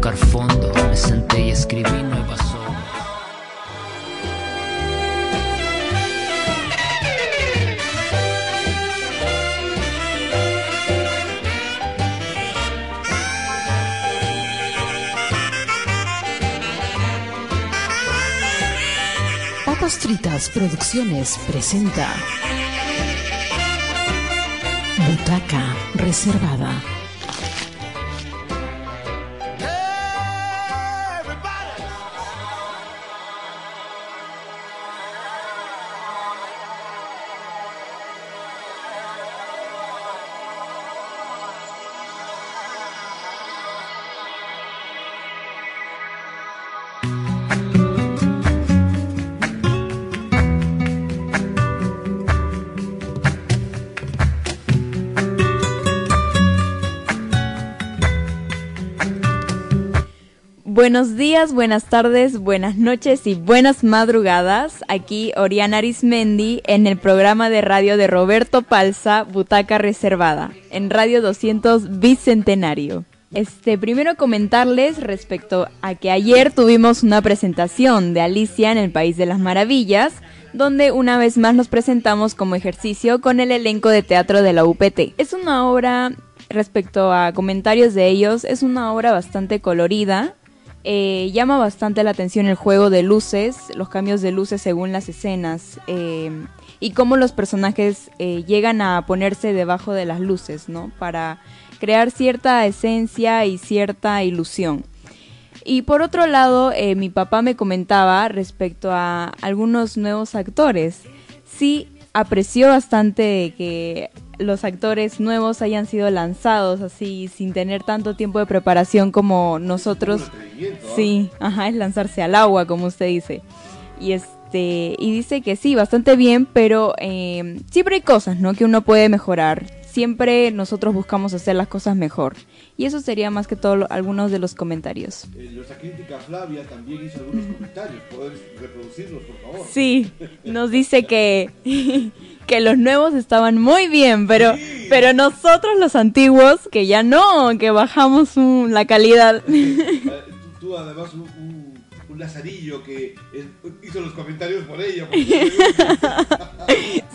tocar fondo, me senté y escribí nuevas obras. Papas Fritas Producciones presenta Butaca Reservada. Buenos días, buenas tardes, buenas noches y buenas madrugadas. Aquí Oriana Arismendi en el programa de radio de Roberto Palza, Butaca Reservada, en Radio 200 Bicentenario. Este, primero comentarles respecto a que ayer tuvimos una presentación de Alicia en el País de las Maravillas, donde una vez más nos presentamos como ejercicio con el elenco de teatro de la UPT. Es una obra, respecto a comentarios de ellos, es una obra bastante colorida, eh, llama bastante la atención el juego de luces, los cambios de luces según las escenas eh, y cómo los personajes eh, llegan a ponerse debajo de las luces, ¿no? Para crear cierta esencia y cierta ilusión. Y por otro lado, mi papá me comentaba respecto a algunos nuevos actores. Sí apreció bastante que los actores nuevos hayan sido lanzados así sin tener tanto tiempo de preparación como nosotros. Sí, ajá, es lanzarse al agua, como usted dice. Y este y dice que sí, bastante bien, pero eh, siempre hay cosas, ¿no? Que uno puede mejorar. Siempre nosotros buscamos hacer las cosas mejor. Y eso sería más que todo algunos de los comentarios. Eh, nuestra crítica Flavia también hizo algunos comentarios. ¿Puedes reproducirlos, por favor? Sí, nos dice que que los nuevos estaban muy bien, pero, pero nosotros los antiguos, que ya no, que bajamos la calidad. Eh, tú, además un, lazarillo que hizo los comentarios por ella,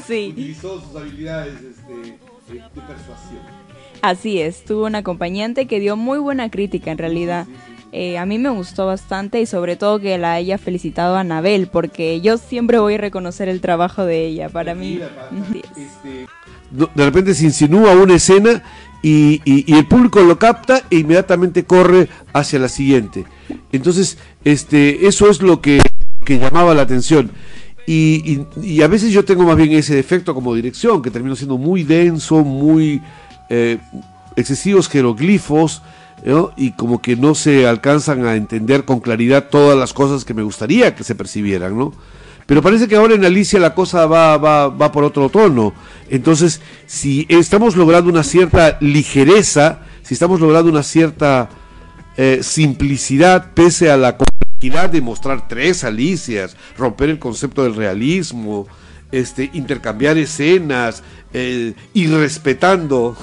sí. utilizó sus habilidades este, de persuasión. Así es, tuvo un acompañante que dio muy buena crítica en realidad. Eh, a mí me gustó bastante y sobre todo que la haya felicitado a Anabel, porque yo siempre voy a reconocer el trabajo de ella. Para mí. Este, de repente se insinúa una escena y, el público lo capta e inmediatamente corre hacia la siguiente. Entonces, este, eso es lo que, llamaba la atención. Y, a veces yo tengo más bien ese defecto como dirección, que termino siendo muy denso, muy eh, excesivos jeroglifos y como que no se alcanzan a entender con claridad todas las cosas que me gustaría que se percibieran, ¿no? Pero parece que ahora en Alicia la cosa va, va, va por otro tono. Entonces, si estamos logrando una cierta ligereza, si estamos logrando una cierta eh, simplicidad, pese a la complejidad de mostrar tres Alicias, romper el concepto del realismo, este, intercambiar escenas, eh, y respetando,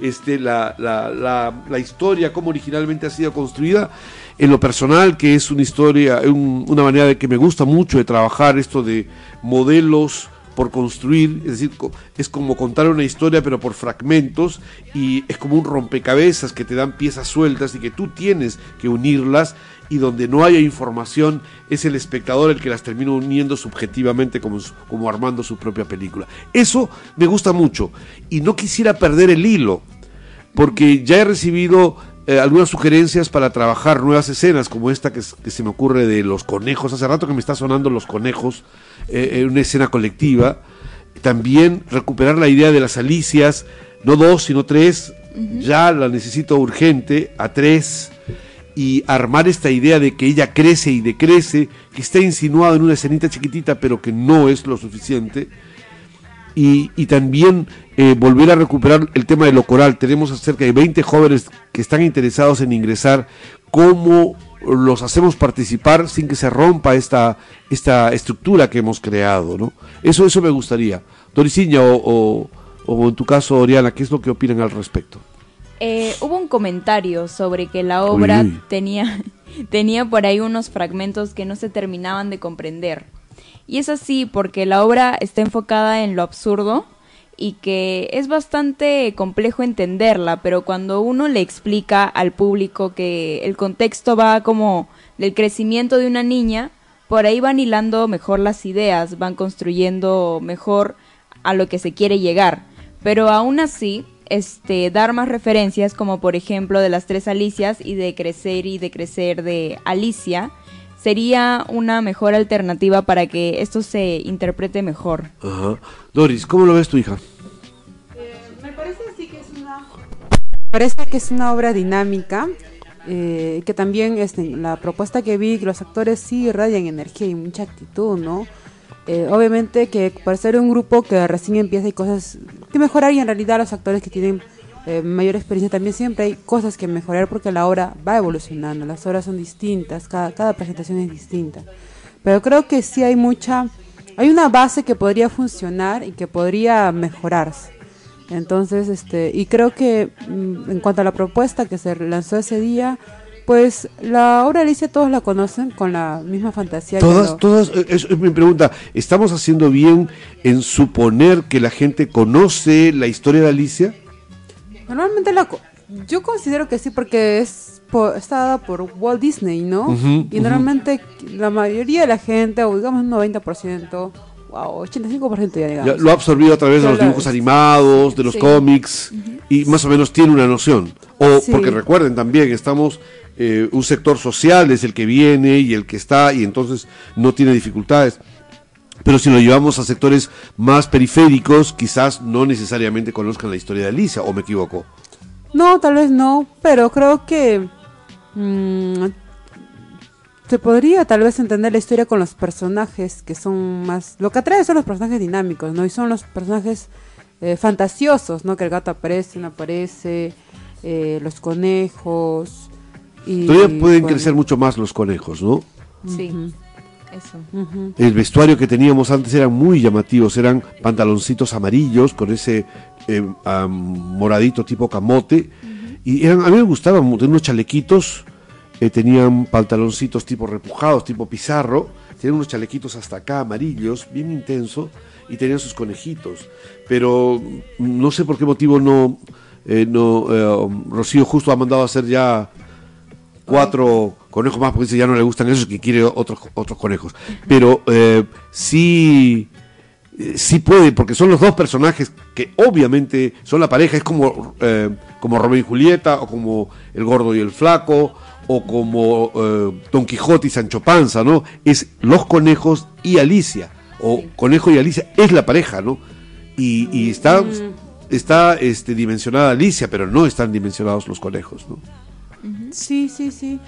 este, la, la, la, historia, como originalmente ha sido construida. En lo personal, que es una historia, una manera de que me gusta mucho de trabajar esto de modelos por construir, es decir, es como contar una historia pero por fragmentos y es como un rompecabezas que te dan piezas sueltas y que tú tienes que unirlas y donde no haya información es el espectador el que las termina uniendo subjetivamente como, como armando su propia película. Eso me gusta mucho y no quisiera perder el hilo porque ya he recibido eh, algunas sugerencias para trabajar nuevas escenas como esta que, se me ocurre de los conejos. Hace rato que me está sonando los conejos eh, en una escena colectiva. También recuperar la idea de las alicias, no dos, sino tres. Ya la necesito urgente, a tres y armar esta idea de que ella crece y decrece, que está insinuado en una escenita chiquitita, pero que no es lo suficiente. Y, y también eh, volver a recuperar el tema de lo coral. Tenemos cerca de 20 jóvenes que están interesados en ingresar. ¿Cómo los hacemos participar sin que se rompa esta, esta estructura que hemos creado? ¿no? Eso, eso me gustaría. Doriciña o, o, o en tu caso, Oriana, ¿qué es lo que opinan al respecto? Eh, hubo un comentario sobre que la obra Uy, uy. tenía, tenía por ahí unos fragmentos que no se terminaban de comprender. Y es así porque la obra está enfocada en lo absurdo y que es bastante complejo entenderla, pero cuando uno le explica al público que el contexto va como del crecimiento de una niña, por ahí van hilando mejor las ideas, van construyendo mejor a lo que se quiere llegar. Pero aún así, este, dar más referencias como por ejemplo de las tres Alicias y de crecer y de crecer de Alicia, sería una mejor alternativa para que esto se interprete mejor. Ajá. Doris, ¿cómo lo ves tu hija? Me parece así que es una... Parece que es una obra dinámica, eh, que también este, la propuesta que vi, que los actores sí irradian energía y mucha actitud, ¿no? Eh, obviamente que para ser un grupo que recién empieza hay cosas que mejorar y en realidad los actores que tienen eh, mayor experiencia también siempre hay cosas que mejorar porque la obra va evolucionando, las obras son distintas, cada, cada presentación es distinta. Pero creo que sí hay mucha, hay una base que podría funcionar y que podría mejorarse. Entonces, este, y creo que mm, en cuanto a la propuesta que se lanzó ese día, pues la obra de Alicia todos la conocen con la misma fantasía. Todas, lo- todas, eh, es, es mi pregunta. ¿Estamos haciendo bien en suponer que la gente conoce la historia de Alicia? Normalmente la, yo considero que sí porque es po- está dada por Walt Disney, ¿no? Y normalmente la mayoría de la gente, o digamos un 90%, wow, 85% ya digamos. Ya lo ha absorbido a través de los lo- dibujos animados, de los Sí. cómics, y más o menos tiene una noción. O Sí. porque recuerden también, estamos, eh, un sector social es el que viene y el que está, y entonces no tiene dificultades. Pero si lo llevamos a sectores más periféricos, quizás no necesariamente conozcan la historia de Alicia, o me equivoco. No, tal vez no, pero creo que mm, se podría tal vez entender la historia con los personajes que son más... Lo que atrae son los personajes dinámicos, ¿no? Y son los personajes eh, fantasiosos, ¿no? Que el gato aparece, no aparece, eh, los conejos... Y, Todavía pueden bueno, crecer mucho más los conejos, ¿no? Sí, eso. El vestuario que teníamos antes eran muy llamativos, eran pantaloncitos amarillos con ese eh, am, moradito tipo camote. Y eran, a mí me gustaban unos chalequitos, eh, tenían pantaloncitos tipo repujados, tipo pizarro, tenían unos chalequitos hasta acá amarillos, bien intenso, y tenían sus conejitos. Pero no sé por qué motivo no, eh, no Rocío justo ha mandado a hacer ya cuatro conejos más porque ya no le gustan esos que quiere otros otros conejos pero sí eh, sí puede porque son los dos personajes que obviamente son la pareja es como eh, como Romeo y Julieta o como el gordo y el flaco o como eh, Don Quijote y Sancho Panza no es los conejos y Alicia o conejo y Alicia es la pareja no y, y está está este dimensionada Alicia pero no están dimensionados los conejos no Sí, sí, sí.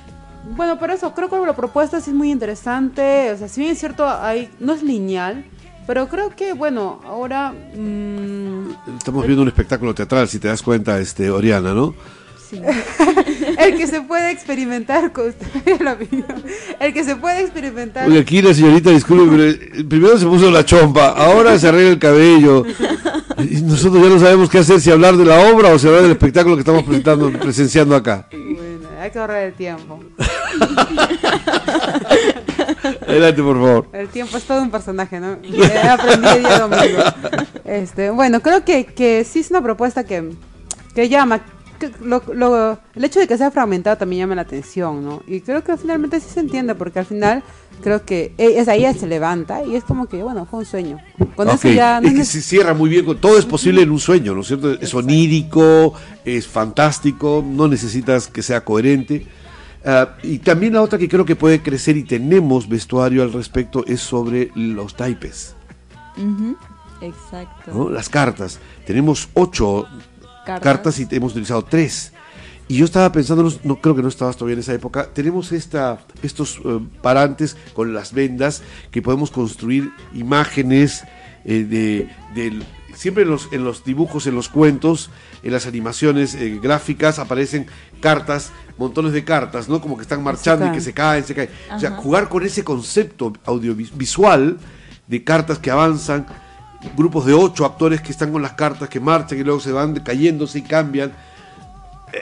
Bueno, por eso creo que la propuesta sí es muy interesante. O sea, si bien es cierto, hay, no es lineal, pero creo que, bueno, ahora... mm, Estamos viendo un espectáculo teatral, si te das cuenta, este Oriana, ¿no? el que se puede experimentar con... vi. el que se puede experimentar... Oye, aquí la señorita, disculpe, pero eh, primero se puso la chompa, ahora se arregla el cabello. Y nosotros ya no sabemos qué hacer, si hablar de la obra o si hablar del espectáculo que estamos presentando, presenciando acá. Hay que ahorrar el tiempo. Adelante, por favor. El tiempo es todo un personaje, ¿no? Día domingo. Este, bueno, creo que, que sí es una propuesta que, que llama. que lo- lo- el hecho de que sea fragmentado también llama la atención, ¿no? Y creo que finalmente sí se entiende, porque al final creo que e- es ahí ella se levanta y es como que, bueno, fue un sueño. Con Ok, eso ya no es que se cierra muy bien, con- todo es posible en un sueño, ¿no es cierto? Es onírico, es fantástico, no necesitas que sea coherente. Ah, y también la otra que creo que puede crecer y tenemos vestuario al respecto es sobre los taipes. Exacto. ¿no? Las cartas. Tenemos ocho Cartas. cartas, y hemos utilizado tres. Y yo estaba pensando, no, creo que no estabas todavía en esa época, tenemos esta, estos eh, parantes con las vendas que podemos construir imágenes eh, de, del- siempre en los, en los dibujos, en los cuentos, en las animaciones eh, gráficas aparecen cartas, montones de cartas, ¿no? Como que están marchando y que se caen, se caen. O sea, jugar con ese concepto audiovisual de cartas que avanzan, grupos de ocho actores que están con las cartas que marchan y luego se van cayéndose y cambian.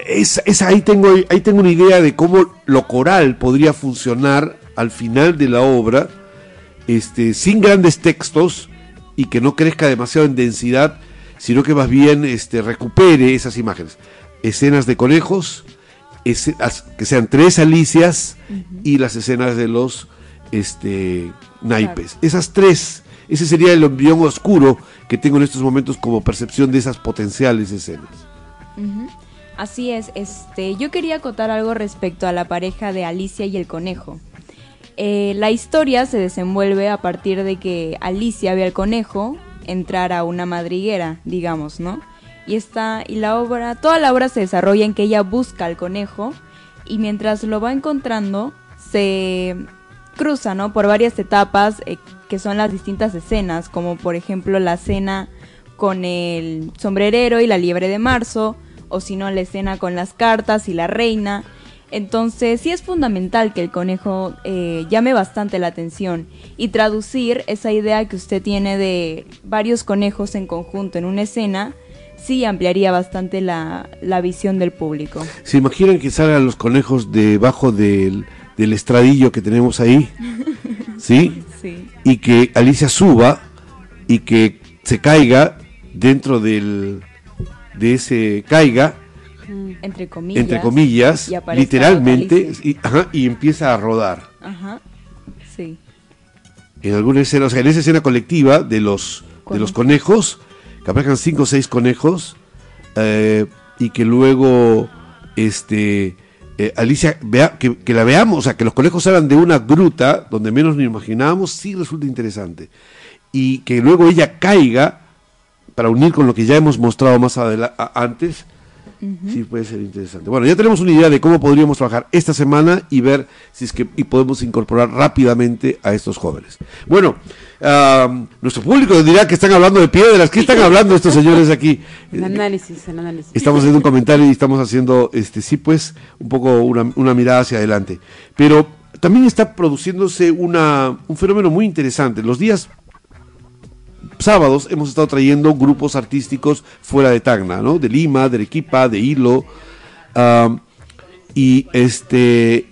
Es, es- ahí, tengo, ahí tengo una idea de cómo lo coral podría funcionar al final de la obra, este, sin grandes textos y que no crezca demasiado en densidad, sino que más bien este, recupere esas imágenes. Escenas de conejos, que sean tres alicias y las escenas de los este, naipes. Esas tres, ese sería el embrión oscuro que tengo en estos momentos como percepción de esas potenciales escenas. Así es, este, yo quería acotar algo respecto a la pareja de Alicia y el conejo. Eh, la historia se desenvuelve a partir de que Alicia ve al conejo entrar a una madriguera, digamos, ¿no? Y está, y la obra, toda la obra se desarrolla en que ella busca al conejo y mientras lo va encontrando se cruza, ¿no? Por varias etapas eh, que son las distintas escenas, como por ejemplo la escena con el sombrerero y la liebre de marzo, o si no la escena con las cartas y la reina. Entonces sí es fundamental que el conejo eh, llame bastante la atención y traducir esa idea que usted tiene de varios conejos en conjunto en una escena, sí ampliaría bastante la, la visión del público. ¿Se imaginan que salgan los conejos debajo del, del estradillo que tenemos ahí? ¿Sí? Sí. Y que Alicia suba y que se caiga dentro del de ese caiga Entre comillas. entre comillas y literalmente y, ajá, y empieza a rodar Ajá. Sí. en alguna escena o sea en esa escena colectiva de los de los conejos que aparezcan cinco o seis conejos eh, y que luego este eh, Alicia vea que, que la veamos o sea que los conejos salgan de una gruta donde menos nos imaginábamos sí resulta interesante y que luego ella caiga para unir con lo que ya hemos mostrado más antes sí puede ser interesante bueno ya tenemos una idea de cómo podríamos trabajar esta semana y ver si es que y podemos incorporar rápidamente a estos jóvenes bueno nuestro público dirá que están hablando de piedras ¿qué están hablando estos señores aquí El análisis, el análisis. Estamos haciendo un comentario y estamos haciendo, este, sí, pues, un poco una, una mirada hacia adelante. Pero también está produciéndose una, un fenómeno muy interesante. Los días sábados hemos estado trayendo grupos artísticos fuera de Tacna, ¿no? De Lima, de Arequipa, de Hilo. y este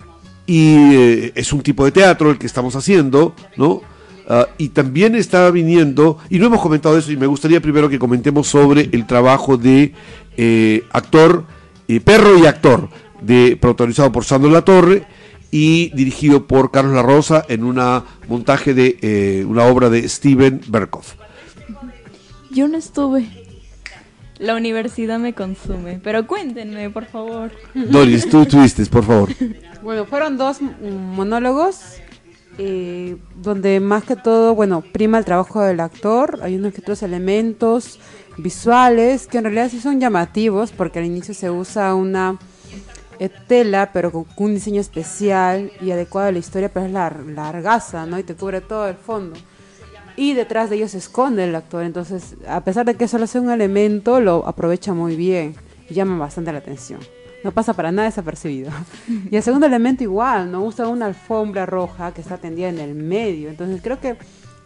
y eh, es un tipo de teatro el que estamos haciendo, ¿no? Ah, y también está viniendo, y no hemos comentado eso, y me gustaría primero que comentemos sobre el trabajo de eh, actor, eh, perro y actor, de, protagonizado por Sandro La Torre y dirigido por Carlos La Rosa en una montaje de eh, una obra de Steven Berkoff. Yo no estuve. La universidad me consume. Pero cuéntenme, por favor. Doris, tú estuviste, por favor. Bueno, fueron dos mm, monólogos eh, donde más que todo, bueno, prima el trabajo del actor. Hay unos que otros elementos visuales que en realidad sí son llamativos porque al inicio se usa una eh, tela pero con un diseño especial y adecuado a la historia, pero es lar- largaza, ¿no? Y te cubre todo el fondo. Y detrás de ellos se esconde el actor, entonces a pesar de que solo sea un elemento, lo aprovecha muy bien y llama bastante la atención. No pasa para nada desapercibido. Y el segundo elemento igual, ¿no? Usa una alfombra roja que está tendida en el medio. Entonces creo que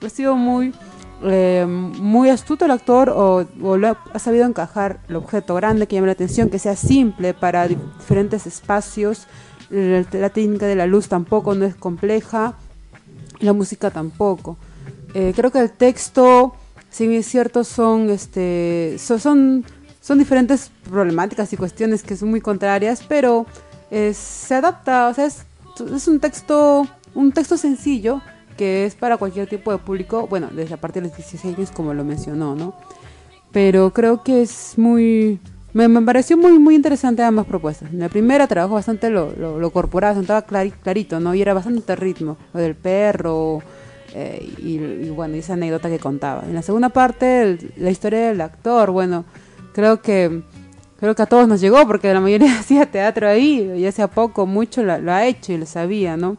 ha sido muy, eh, muy astuto el actor o, o lo ha, ha sabido encajar el objeto grande que llama la atención, que sea simple para di- diferentes espacios. La, la técnica de la luz tampoco no es compleja. La música tampoco. Eh, creo que el texto, si bien es cierto, son, este, so- son, son diferentes problemáticas y cuestiones que son muy contrarias, pero eh, se adapta, o sea, es, es un texto, un texto sencillo que es para cualquier tipo de público, bueno, desde a partir de los 16 años, como lo mencionó, ¿no? Pero creo que es muy... Me, me pareció muy muy interesante ambas propuestas. En la primera trabajó bastante lo, lo, lo corporal, estaba clari- clarito, ¿no? Y era bastante ritmo, lo del perro, eh, y, bueno, esa anécdota que contaba. En la segunda parte, la historia del actor, bueno, creo que creo que a todos nos llegó porque la mayoría hacía teatro ahí, ya sea poco, mucho lo, ha hecho y lo sabía, ¿no?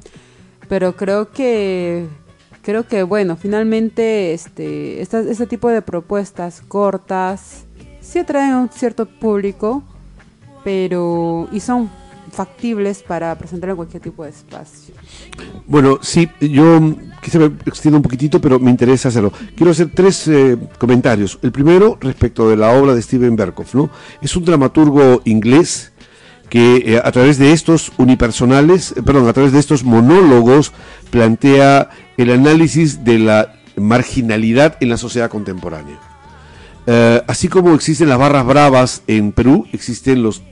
Pero creo que creo que bueno, finalmente este este tipo de propuestas cortas sí atraen a un cierto público, pero y son factibles para presentar en cualquier tipo de espacio. Bueno, sí, yo quizá me extienda un poquitito, pero me interesa hacerlo. Quiero hacer tres eh, comentarios. El primero, respecto de la obra de Steven Berkoff, ¿no? Es un dramaturgo inglés que eh, a través de estos unipersonales, eh, perdón, a través de estos monólogos plantea el análisis de la marginalidad en la sociedad contemporánea. Así como existen las barras bravas en Perú, existen los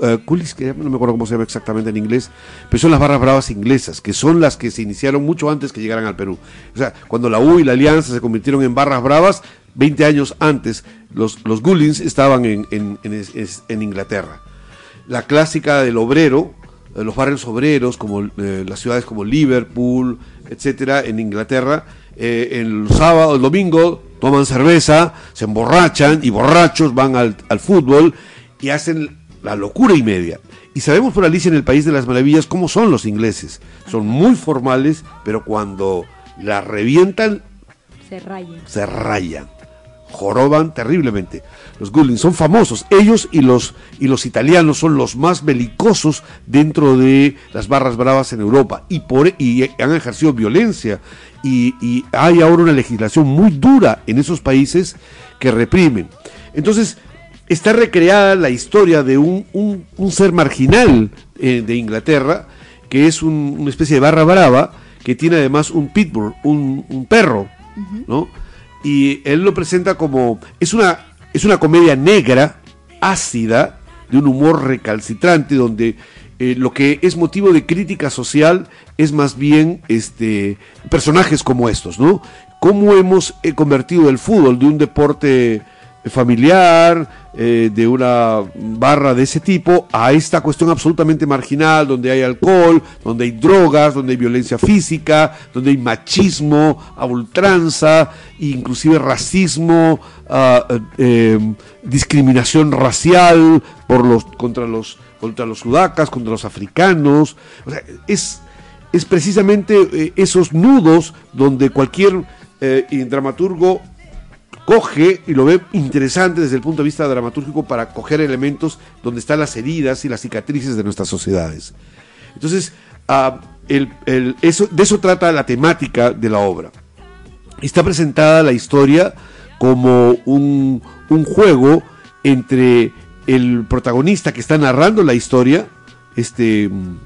eh, coolies, que no me acuerdo cómo se llama exactamente en inglés, pero son las barras bravas inglesas, que son las que se iniciaron mucho antes que llegaran al Perú. O sea, cuando la U y la Alianza se convirtieron en barras bravas, 20 años antes, los, los Gullings estaban en, en- en- Inglaterra. La clásica del obrero, eh, los barrios obreros, como eh, las ciudades como Liverpool, etcétera, en Inglaterra, el sábado, el domingo, toman cerveza, se emborrachan y borrachos van al, al fútbol y hacen la locura y media. Y sabemos por Alicia en el País de las Maravillas cómo son los ingleses. Son muy formales, pero cuando la revientan, Se raya. se rayan, joroban terriblemente. Los Gullings son famosos, ellos y los, y los italianos son los más belicosos dentro de las barras bravas en Europa y, por, y han ejercido violencia y, y hay ahora una legislación muy dura en esos países que reprimen. Entonces, está recreada la historia de un, un- un ser marginal eh, de Inglaterra, que es un- una especie de barra brava, que tiene además un pitbull, un, un perro, ¿no? Y él lo presenta como, es una, es una comedia negra, ácida, de un humor recalcitrante, donde eh, lo que es motivo de crítica social es más bien este, personajes como estos, ¿no? Cómo hemos eh, convertido el fútbol de un deporte familiar, eh, de una barra de ese tipo, a esta cuestión absolutamente marginal, donde hay alcohol, donde hay drogas, donde hay violencia física, donde hay machismo, a ultranza, inclusive racismo, ah, eh, eh, discriminación racial por los, contra los contra los sudacas, contra los africanos. Es, es precisamente eh, esos nudos donde cualquier eh, dramaturgo coge y lo ve interesante desde el punto de vista dramatúrgico para coger elementos donde están las heridas y las cicatrices de nuestras sociedades. Entonces, ah, eso, de eso trata la temática de la obra. Está presentada la historia como un, juego entre el protagonista que está narrando la historia, este mm,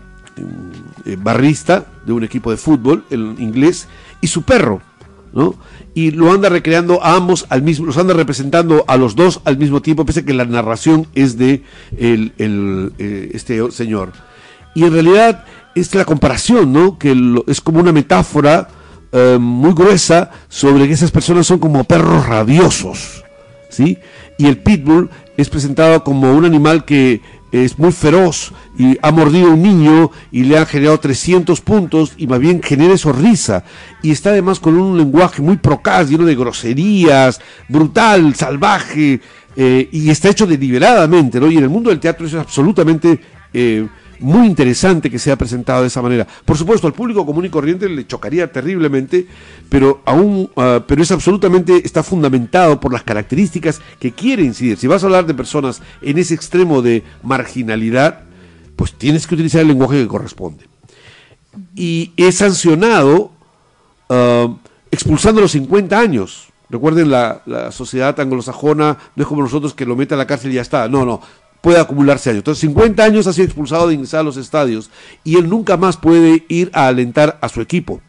eh, barrista de un equipo de fútbol, el inglés, y su perro, ¿no? Y lo anda recreando a ambos al mismo, los anda representando a los dos al mismo tiempo, pese a que la narración es de eh, este señor. Y en realidad es la comparación, ¿no? Que es como una metáfora eh, muy gruesa sobre que esas personas son como perros rabiosos, ¿sí? Y el pitbull es presentado como un animal que es muy feroz y ha mordido a un niño y le ha generado 300 puntos y más bien genera eso risa. Y está además con un lenguaje muy procaz, lleno de groserías, brutal, salvaje, eh, y está hecho deliberadamente, ¿no? Y en el mundo del teatro eso es absolutamente eh, muy interesante que sea presentado de esa manera. Por supuesto, al público común y corriente le chocaría terriblemente, pero aún, ah, pero es absolutamente, está fundamentado por las características que quiere incidir. Si vas a hablar de personas en ese extremo de marginalidad, pues tienes que utilizar el lenguaje que corresponde. Y es sancionado ah, expulsando los 50 años. Recuerden, la, la sociedad anglosajona no es como nosotros que lo mete a la cárcel y ya está. No, no. Puede acumularse años. Entonces, 50 años ha sido expulsado de ingresar a los estadios y él nunca más puede ir a alentar a su equipo.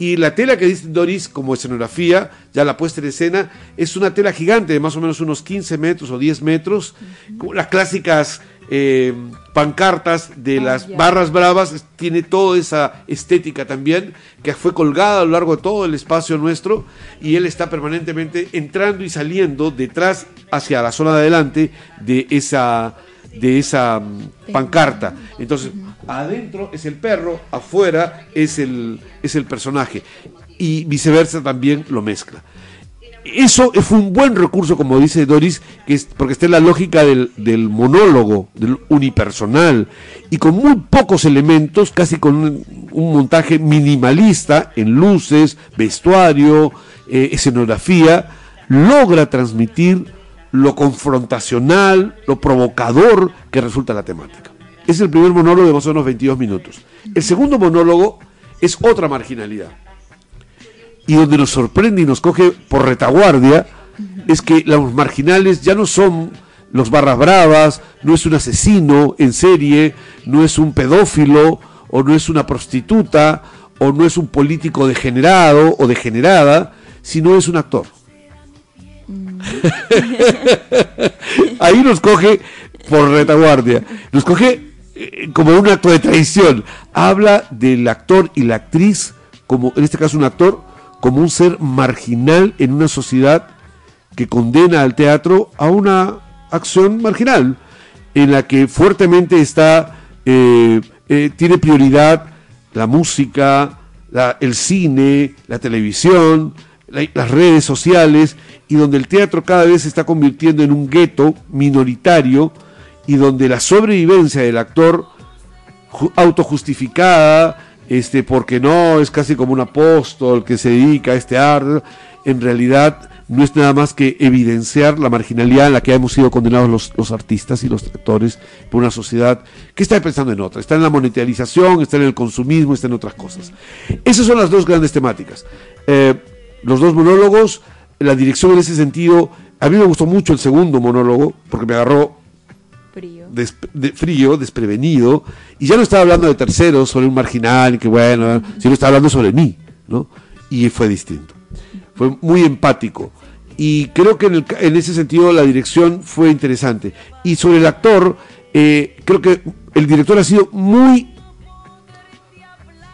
Y la tela que dice Doris como escenografía, ya la puesta en escena, es una tela gigante de más o menos unos 15 metros o 10 metros, como las clásicas eh, pancartas de Ah, las barras bravas, tiene toda esa estética también, que fue colgada a lo largo de todo el espacio nuestro, y él está permanentemente entrando y saliendo detrás hacia la zona de adelante de esa de esa mm, pancarta. Entonces, adentro es el perro, afuera es el, es el personaje. Y viceversa también lo mezcla. Eso fue un buen recurso, como dice Doris, que es, porque está en la lógica del, del monólogo, del unipersonal, y con muy pocos elementos, casi con un, montaje minimalista en luces, vestuario, eh, escenografía, logra transmitir lo confrontacional, lo provocador que resulta la temática. Es el primer monólogo de más o menos 22 minutos. El segundo monólogo es otra marginalidad y donde nos sorprende y nos coge por retaguardia es que los marginales ya no son los barras bravas, no es un asesino en serie, no es un pedófilo, o no es una prostituta, o no es un político degenerado o degenerada, sino es un actor. Ahí nos coge por retaguardia, nos coge eh, como un acto de traición. Habla del actor y la actriz, como en este caso un actor, como un ser marginal en una sociedad que condena al teatro a una acción marginal, en la que fuertemente está, eh, eh, tiene prioridad la música, el cine, la televisión, las redes sociales, y donde el teatro cada vez se está convirtiendo en un gueto minoritario, y donde la sobrevivencia del actor autojustificada, este, porque no es casi como un apóstol que se dedica a este arte, en realidad no es nada más que evidenciar la marginalidad en la que hemos sido condenados los, artistas y los actores por una sociedad que está pensando en otra. Está en la monetarización, está en el consumismo, está en otras cosas. Esas son las dos grandes temáticas. Eh, los dos monólogos, la dirección en ese sentido, a mí me gustó mucho el segundo monólogo, porque me agarró frío, de, frío desprevenido, y ya no estaba hablando de terceros, sobre un marginal, que bueno, sino estaba hablando sobre mí, ¿no? Y fue distinto. Fue muy empático y creo que en, ese sentido la dirección fue interesante. Y sobre el actor, eh, creo que el director ha sido muy,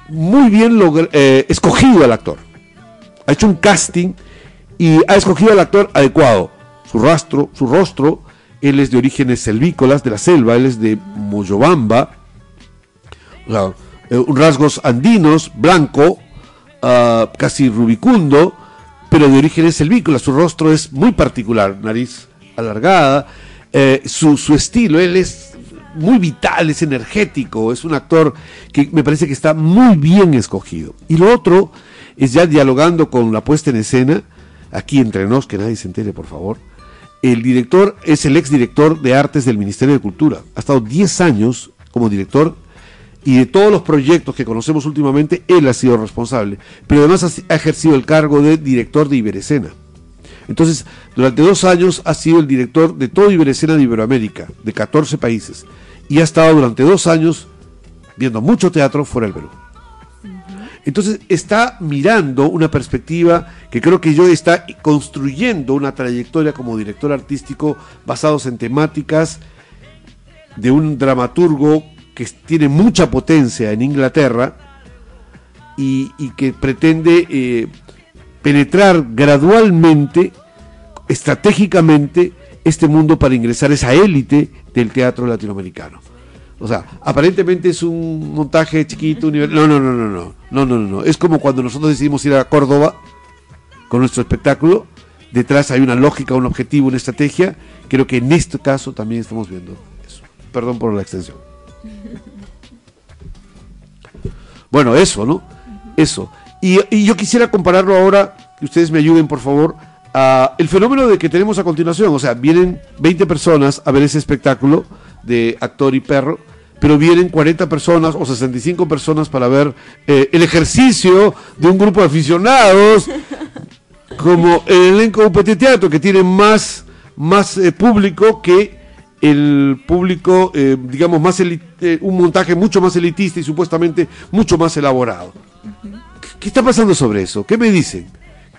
muy bien eh, escogido al actor. Ha hecho un casting y ha escogido al actor adecuado. Su rastro, su rostro, él es de orígenes selvícolas, de la selva, él es de Moyobamba, eh, rasgos andinos, blanco, ah, casi rubicundo, pero de orígenes selvícolas. Su rostro es muy particular, nariz alargada, eh, su, su estilo, él es muy vital, es energético, es un actor que me parece que está muy bien escogido. Y lo otro es ya dialogando con la puesta en escena, aquí entre nos, que nadie se entere, por favor. El director es el ex director de artes del Ministerio de Cultura. Ha estado 10 años como director y de todos los proyectos que conocemos últimamente, él ha sido responsable. Pero además ha ejercido el cargo de director de Iberescena. Entonces, durante dos años ha sido el director de todo Iberescena de Iberoamérica, de 14 países. Y ha estado durante dos años viendo mucho teatro fuera del Perú. Entonces está mirando una perspectiva que creo que yo está construyendo una trayectoria como director artístico basados en temáticas de un dramaturgo que tiene mucha potencia en Inglaterra y, que pretende eh, penetrar gradualmente, estratégicamente, este mundo para ingresar a esa élite del teatro latinoamericano. O sea, aparentemente es un montaje chiquito, no, no, no, no, no, no, no, no, no, es como cuando nosotros decidimos ir a Córdoba con nuestro espectáculo, detrás hay una lógica, un objetivo, una estrategia, creo que en este caso también estamos viendo eso. Perdón por la extensión. Bueno, eso, ¿no? Eso. Y, yo quisiera compararlo ahora, que ustedes me ayuden, por favor, a el fenómeno de que tenemos a continuación. O sea, vienen 20 personas a ver ese espectáculo de actor y perro, pero vienen 40 personas o 65 personas para ver eh, el ejercicio de un grupo de aficionados, como el elenco petit teatro, que tiene más, más eh, público que el público, eh, digamos, más un montaje mucho más elitista y supuestamente mucho más elaborado. ¿Qué está pasando sobre eso? ¿Qué me dicen?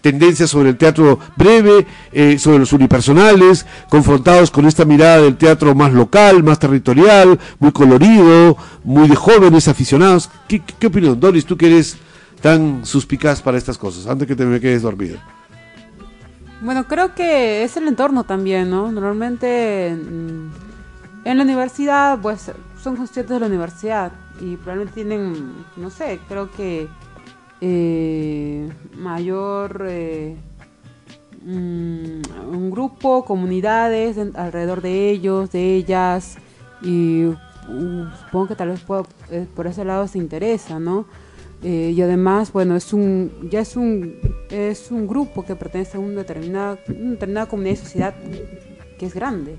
Tendencias sobre el teatro breve, eh, sobre los unipersonales, confrontados con esta mirada del teatro más local, más territorial, muy colorido, muy de jóvenes aficionados. ¿Qué, qué opinión, Doris? Tú que eres tan suspicaz para estas cosas, antes que te me quedes dormido. Bueno, creo que es el entorno también, ¿no? Normalmente en, la universidad, pues son conscientes de la universidad y probablemente tienen, no sé, creo que eh, mayor eh, mm, un grupo, comunidades alrededor de ellos, de ellas y uh, supongo que tal vez eh, por ese lado se interesa, ¿no? Eh, y además, bueno, es un, ya es un, es un grupo que pertenece a una determinada, determinada comunidad y sociedad que es grande.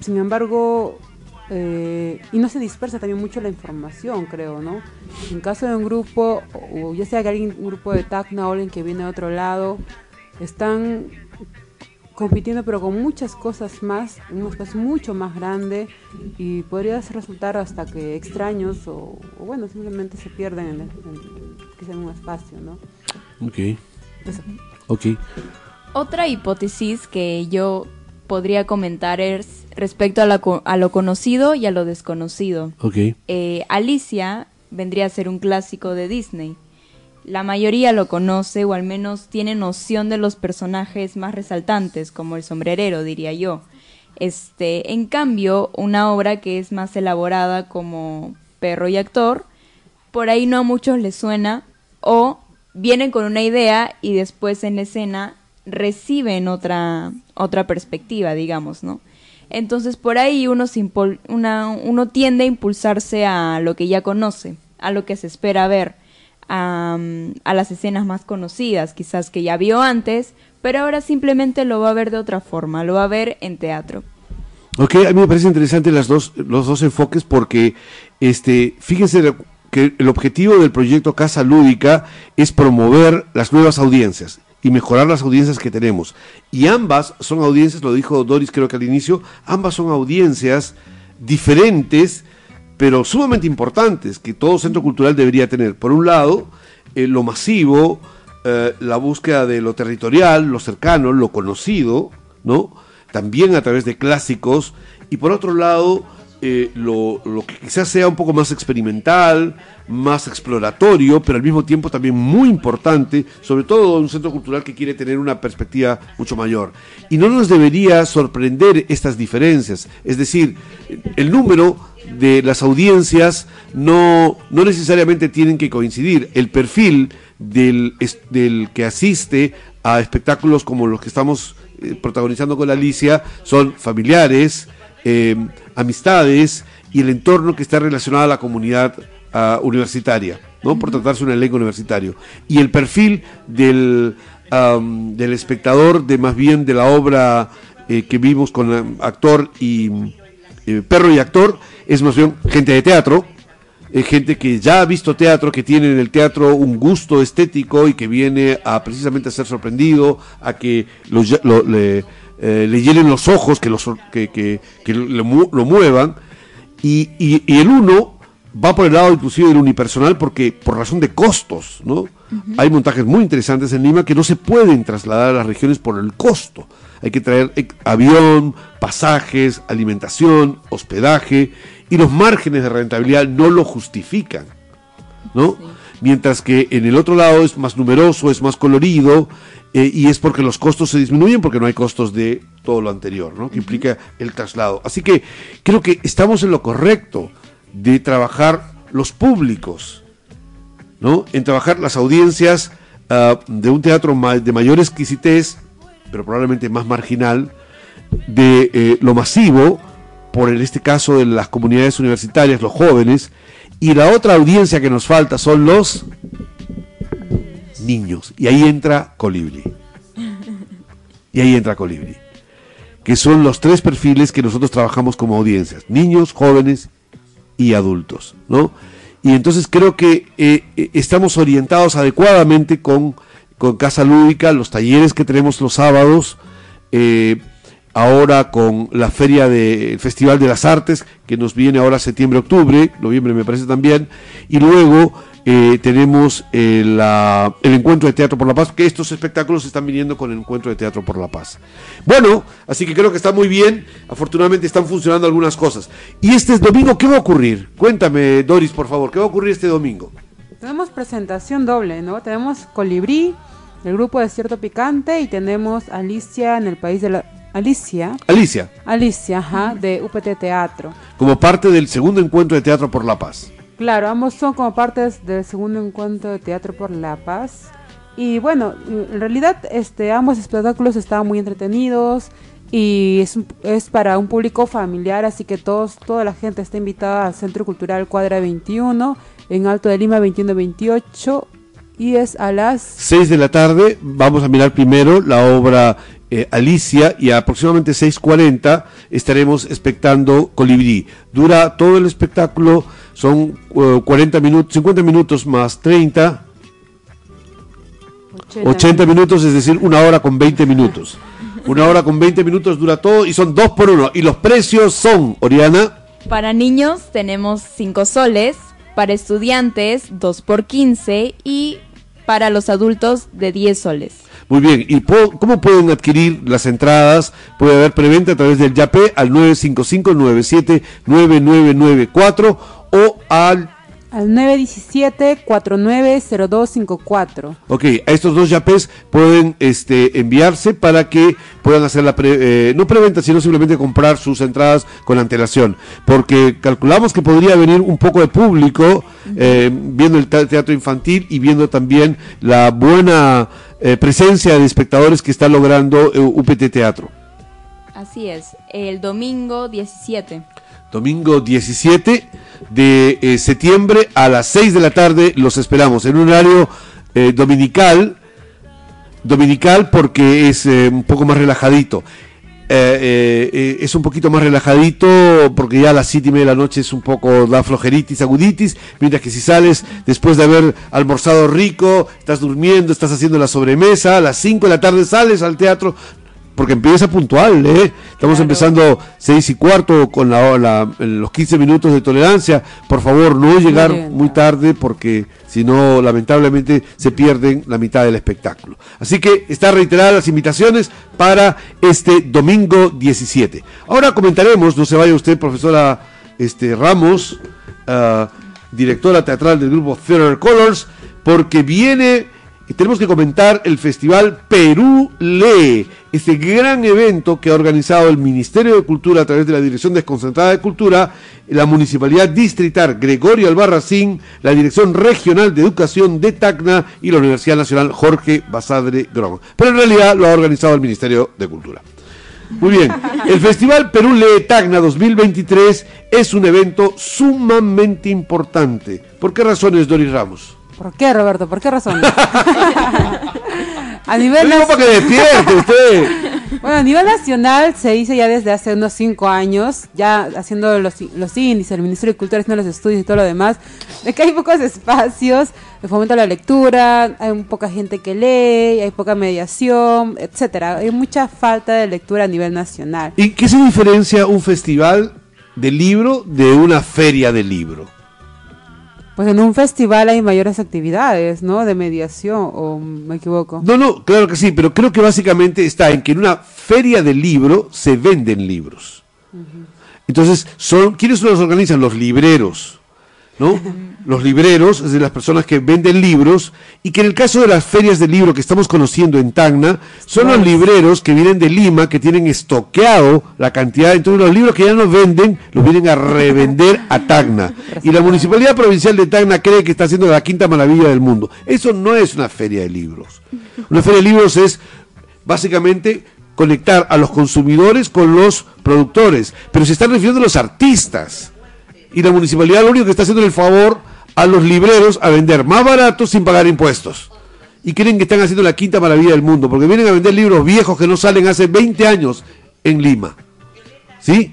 Sin embargo, eh, y no se dispersa también mucho la información, creo, ¿no? En caso de un grupo, o ya sea que alguien, un grupo de Tacna o alguien que viene de otro lado, están compitiendo pero con muchas cosas más, en un espacio mucho más grande y podría resultar hasta que extraños o, o bueno, simplemente se pierden en, en- en un espacio, ¿no? Ok, Eso. ok. Otra hipótesis que yo podría comentar es respecto a, la a lo conocido y a lo desconocido. Ok. Eh, Alicia vendría a ser un clásico de Disney. La mayoría lo conoce o al menos tiene noción de los personajes más resaltantes, como el sombrerero, diría yo. Este, en cambio, una obra que es más elaborada como perro y actor, por ahí no a muchos les suena o vienen con una idea y después en la escena reciben otra otra perspectiva, digamos, ¿no? Entonces por ahí uno, se una- uno tiende a impulsarse a lo que ya conoce, a lo que se espera ver, a, a las escenas más conocidas, quizás que ya vio antes, pero ahora simplemente lo va a ver de otra forma, lo va a ver en teatro. Ok, a mí me parece interesante las dos, los dos enfoques porque, este, fíjense que el objetivo del proyecto Casa Lúdica es promover las nuevas audiencias y mejorar las audiencias que tenemos. Y ambas son audiencias, lo dijo Doris creo que al inicio, ambas son audiencias diferentes, pero sumamente importantes, que todo centro cultural debería tener. Por un lado, eh, lo masivo, eh, la búsqueda de lo territorial, lo cercano, lo conocido, ¿no? También a través de clásicos. Y por otro lado, eh, lo, que quizás sea un poco más experimental, más exploratorio, pero al mismo tiempo también muy importante, sobre todo un centro cultural que quiere tener una perspectiva mucho mayor. Y no nos debería sorprender estas diferencias, es decir, el número de las audiencias no, no necesariamente tienen que coincidir. El perfil del que asiste a espectáculos como los que estamos eh, protagonizando con Alicia son familiares, eh, amistades y el entorno que está relacionado a la comunidad ah, universitaria, ¿no? Por tratarse de un elenco universitario. Y el perfil del, am, del espectador, de más bien de la obra eh, que vimos con am, actor y eh, perro y actor, es más bien gente de teatro, eh, gente que ya ha visto teatro, que tiene en el teatro un gusto estético y que viene a precisamente a ser sorprendido, a que lo, lo- le, eh, le llenen los ojos, que, lo sor- que, que- que lo, mu- lo muevan. Y, y- y el uno va por el lado inclusive del unipersonal porque por razón de costos, ¿no? Hay montajes muy interesantes en Lima que no se pueden trasladar a las regiones por el costo. Hay que traer eh, avión, pasajes, alimentación, hospedaje y los márgenes de rentabilidad no lo justifican, ¿no? Mientras que en el otro lado es más numeroso, es más colorido eh, y es porque los costos se disminuyen porque no hay costos de todo lo anterior, ¿no? Que implica el traslado. Así que creo que estamos en lo correcto de trabajar los públicos, ¿no? En trabajar las audiencias ah, de un teatro ma- de mayor exquisitez, pero probablemente más marginal, de eh, lo masivo, por en este caso de las comunidades universitarias, los jóvenes, y la otra audiencia que nos falta son los niños. Y ahí entra Colibri. Y ahí entra Colibri. Que son los tres perfiles que nosotros trabajamos como audiencias. Niños, jóvenes y adultos, ¿no? Y entonces creo que eh, eh, estamos orientados adecuadamente con, con Casa Lúdica, los talleres que tenemos los sábados, eh, ahora con la feria del Festival de las Artes, que nos viene ahora septiembre-octubre, noviembre me parece también, y luego eh, tenemos eh, la- el Encuentro de Teatro por la Paz, que estos espectáculos están viniendo con el Encuentro de Teatro por la Paz. Bueno, así que creo que está muy bien, afortunadamente están funcionando algunas cosas. ¿Y este domingo qué va a ocurrir? Cuéntame, Doris, por favor, ¿qué va a ocurrir este domingo? Tenemos presentación doble, ¿no? Tenemos Colibrí, el grupo Desierto Picante, y tenemos Alicia en el país de la... Alicia, Alicia, Alicia, ajá, de UPT Teatro. como parte del segundo Encuentro de Teatro por la Paz. Claro, ambos son como partes del segundo encuentro de Teatro por la Paz. Y bueno, en realidad este, ambos espectáculos estaban muy entretenidos y es, es para un público familiar, así que todos, toda la gente está invitada al Centro Cultural Cuadra 21 en Alto de Lima 2128 y es a las 6 de la tarde vamos a mirar primero la obra eh, Alicia y a aproximadamente 6.40 estaremos espectando Colibrí. Dura todo el espectáculo, son eh, 40 minutos, 50 minutos más 30, 80 minutos, es decir, una hora con 20 minutos. Una hora con 20 minutos dura todo y son dos por uno. Y los precios son, Oriana. Para niños tenemos 5 soles, para estudiantes 2 por 15 y para los adultos de 10 soles. Muy bien, ¿y cómo pueden adquirir las entradas? Puede haber preventa a través del YAPE al 955-97-9994 o al... Al 917-490254. Ok, a estos dos YAPES pueden este, enviarse para que puedan hacer la, pre- eh, no preventa, sino simplemente comprar sus entradas con antelación. Porque calculamos que podría venir un poco de público eh, viendo el te- teatro infantil y viendo también la buena eh, presencia de espectadores que está logrando eh, UPT Teatro. Así es, el domingo 17. Domingo 17 de eh, septiembre a las 6 de la tarde los esperamos en un horario eh, dominical, dominical porque es eh, un poco más relajadito. Es un poquito más relajadito porque ya a las 7 y media de la noche es un poco da flojeritis, aguditis, mientras que si sales después de haber almorzado rico, estás durmiendo, estás haciendo la sobremesa, a las 5 de la tarde sales al teatro, porque empieza puntual, ¿eh? Estamos Claro. empezando seis y cuarto con la, la- los 15 minutos de tolerancia. Por favor, no llegar muy tarde porque si no, lamentablemente, se pierden la mitad del espectáculo. Así que están reiteradas las invitaciones para este domingo 17. Ahora comentaremos, no se vaya usted, profesora este, Ramos, ah, directora teatral del grupo Theater Colors, porque viene tenemos que comentar el festival Perú Lee, este gran evento que ha organizado el Ministerio de Cultura a través de la Dirección Desconcentrada de Cultura, la Municipalidad Distrital Gregorio Albarracín, la Dirección Regional de Educación de Tacna y la Universidad Nacional Jorge Basadre Grom. Pero en realidad lo ha organizado el Ministerio de Cultura. Muy bien, el Festival Perú Lee Tacna 2023 es un evento sumamente importante. ¿Por qué razones, Doris Ramos? ¿Por qué, Roberto? ¿Por qué razón? a nivel digo para que despierte usted. Bueno, a nivel nacional se dice ya desde hace unos cinco años, ya haciendo los, los índices, el Ministerio de Cultura haciendo los estudios y todo lo demás, de que hay pocos espacios de fomento a la lectura, hay poca gente que lee, hay poca mediación, etcétera. Hay mucha falta de lectura a nivel nacional. ¿Y qué se diferencia un festival de libro de una feria de libro? Pues en un festival hay mayores actividades, ¿no? De mediación, o me equivoco. No, no, claro que sí, pero creo que básicamente está en que en una feria de libro se venden libros. Entonces, son, ¿quiénes los organizan? Los libreros, ¿no? Los libreros, es de las personas que venden libros, y que en el caso de las ferias de libro que estamos conociendo en Tacna, son los libreros que vienen de Lima, que tienen estoqueado la cantidad, entonces los libros que ya no venden, los vienen a revender a Tacna. Y la Municipalidad Provincial de Tacna cree que está haciendo la quinta maravilla del mundo. Eso no es una feria de libros. Una feria de libros es básicamente conectar a los consumidores con los productores, pero se están refiriendo a los artistas. Y la municipalidad lo único que está haciendo el favor a los libreros a vender más barato sin pagar impuestos. Y creen que están haciendo la quinta maravilla del mundo, porque vienen a vender libros viejos que no salen hace 20 años en Lima. ¿Sí?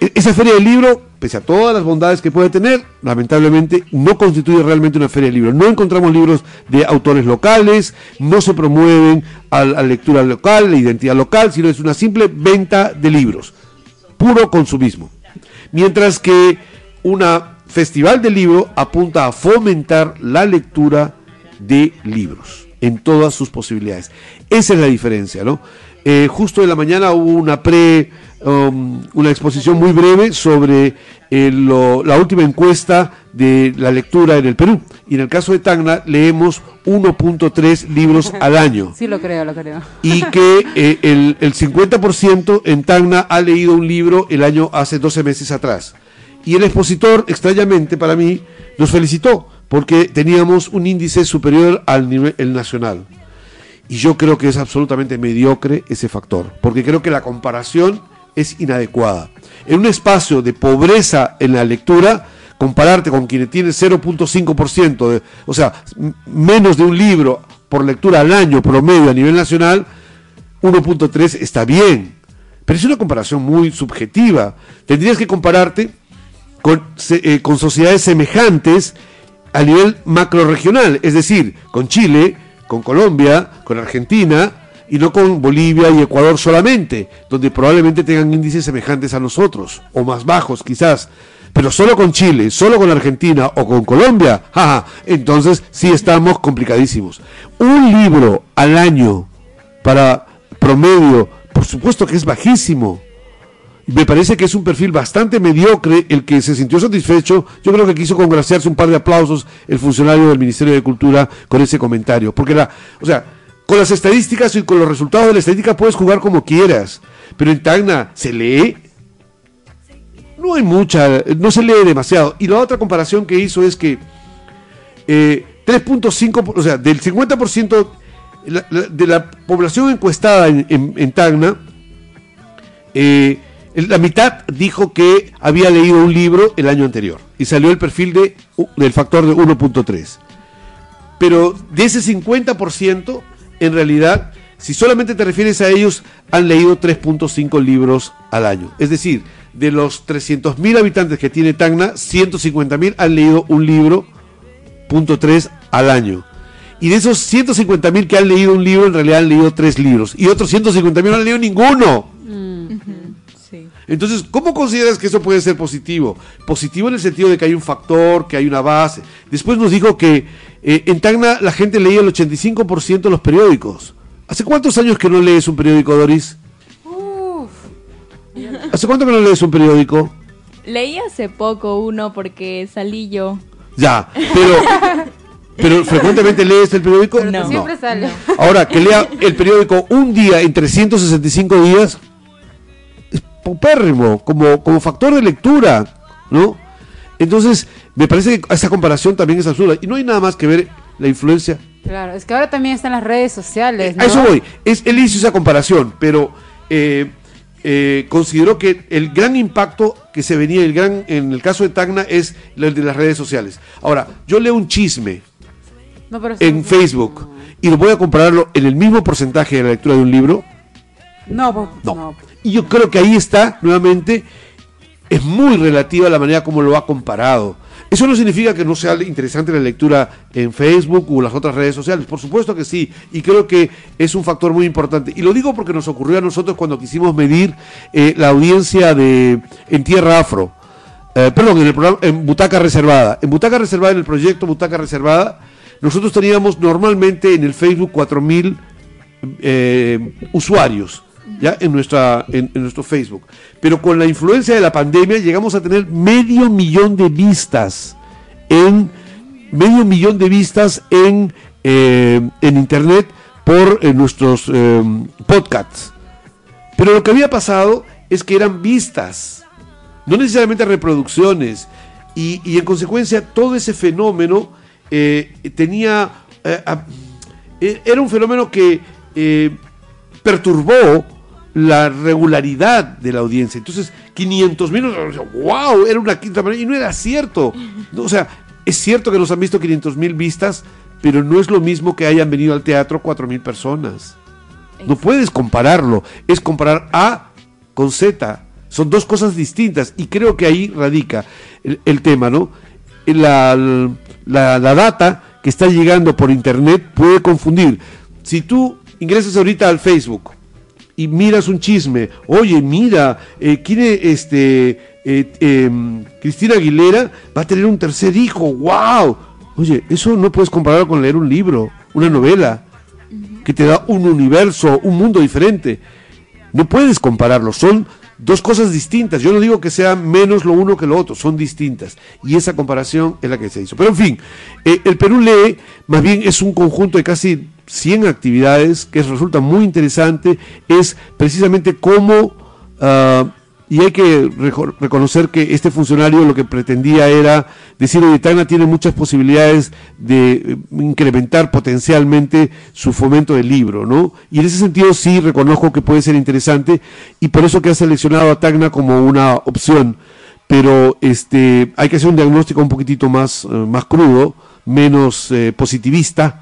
E- Esa feria del libro, pese a todas las bondades que puede tener, lamentablemente no constituye realmente una feria de libros. No encontramos libros de autores locales, no se promueven a la lectura local, la identidad local, sino es una simple venta de libros, puro consumismo. Mientras que una festival de libro apunta a fomentar la lectura de libros en todas sus posibilidades. Esa es la diferencia, ¿no? Eh, justo en la mañana hubo una pre, um, una exposición muy breve sobre eh, lo- la última encuesta de la lectura en el Perú. Y en el caso de Tacna leemos 1.3 libros al año Sí, lo creo, lo creo. y que eh, el, el 50% en Tacna ha leído un libro el año hace 12 meses atrás. Y el expositor, extrañamente para mí, nos felicitó porque teníamos un índice superior al nivel el nacional. Y yo creo que es absolutamente mediocre ese factor, porque creo que la comparación es inadecuada. En un espacio de pobreza en la lectura, compararte con quienes tienen 0.5%, de- o sea, menos de un libro por lectura al año promedio a nivel nacional, 1.3 está bien. Pero es una comparación muy subjetiva. Tendrías que compararte con, eh, con sociedades semejantes a nivel macroregional, es decir, con Chile, con Colombia, con Argentina, y no con Bolivia y Ecuador solamente, donde probablemente tengan índices semejantes a nosotros, o más bajos quizás. Pero solo con Chile, solo con Argentina o con Colombia, entonces sí estamos complicadísimos. Un libro al año para promedio, por supuesto que es bajísimo. Me parece que es un perfil bastante mediocre el que se sintió satisfecho. Yo creo que quiso congraciarse un par de aplausos el funcionario del Ministerio de Cultura con ese comentario. Porque la, o sea, con las estadísticas y con los resultados de la estadística puedes jugar como quieras. Pero en Tacna se lee. No hay mucha, no se lee demasiado. Y la otra comparación que hizo es que eh, 3.5, o sea, del 50% la- la- de la población encuestada en, en- Tacna, eh, la mitad dijo que había leído un libro el año anterior y salió el perfil de, del factor de 1.3. Pero de ese 50%, en realidad, si solamente te refieres a ellos, han leído 3.5 libros al año. Es decir, de los 300.000 habitantes que tiene Tacna, 150.000 han leído un libro, punto 3 al año. Y de esos 150.000 que han leído un libro, en realidad han leído tres libros. Y otros 150.000 no han leído ninguno. Entonces, ¿cómo consideras que eso puede ser positivo? Positivo en el sentido de que hay un factor, que hay una base. Después nos dijo que eh, en Tacna la gente leía el 85% de los periódicos. ¿Hace cuántos años que no lees un periódico, Doris? ¿Hace cuánto que no lees un periódico? Leí hace poco uno porque salí yo. Ya, pero, pero frecuentemente lees el periódico. No. Siempre sale. Ahora, que lea el periódico un día en 365 días, paupérrimo, como, como factor de lectura, ¿no? Entonces, me parece que esa comparación también es absurda. Y no hay nada más que ver la influencia. Claro, es que ahora también están las redes sociales. A eso ¿no? voy. Es, él hizo esa comparación, pero eh, eh, consideró que el gran impacto que se venía, el gran, en el caso de Tacna, es el de las redes sociales. Ahora, yo leo un chisme No, en Facebook y lo voy a compararlo en el mismo porcentaje de la lectura de un libro. No, No. no. Y yo creo que ahí está, nuevamente, es muy relativa la manera como lo ha comparado. Eso no significa que no sea interesante la lectura en Facebook o las otras redes sociales. Por supuesto que sí. Y creo que es un factor muy importante. Y lo digo porque nos ocurrió a nosotros cuando quisimos medir eh, la audiencia de en Tierra Afro. Eh, perdón, en el programa, en Butaca Reservada. En Butaca Reservada, en el proyecto Butaca Reservada, nosotros teníamos normalmente en el Facebook 4000 eh, usuarios ya en nuestra en, nuestro Facebook. Pero con la influencia de la pandemia llegamos a tener medio millón de vistas en medio millón de vistas en eh, en internet por eh, nuestros eh, podcasts. Pero lo que había pasado es que eran vistas no necesariamente reproducciones. Y, en consecuencia todo ese fenómeno eh, tenía era un fenómeno que perturbó la regularidad de la audiencia. Entonces, 500 mil, wow, era una quinta y no era cierto. O sea, es cierto que nos han visto 500 mil vistas, pero no es lo mismo que hayan venido al teatro 4 mil personas. No puedes compararlo, es comparar A con Z. Son dos cosas distintas y creo que ahí radica el, el tema, ¿no? La, la- la data que está llegando por internet puede confundir. Si tú ingresas ahorita al Facebook y miras un chisme, oye, mira, eh, quiere este eh, em, Cristina Aguilera va a tener un tercer hijo, wow. Oye, eso no puedes compararlo con leer un libro, una novela que te da un universo, un mundo diferente. No puedes compararlo, son dos cosas distintas. Yo no digo que sea menos lo uno que lo otro, son distintas. Y esa comparación es la que se hizo. Pero en fin, eh, el Perú lee, más bien es un conjunto de casi 100 actividades que resulta muy interesante, es precisamente cómo... ah, y hay que reco- reconocer que este funcionario lo que pretendía era decir, oye, Tacna tiene muchas posibilidades de eh, incrementar potencialmente su fomento del libro, ¿no? Y en ese sentido sí reconozco que puede ser interesante y por eso que ha seleccionado a Tacna como una opción. Pero este hay que hacer un diagnóstico un poquitito más, eh, más crudo, menos eh, positivista,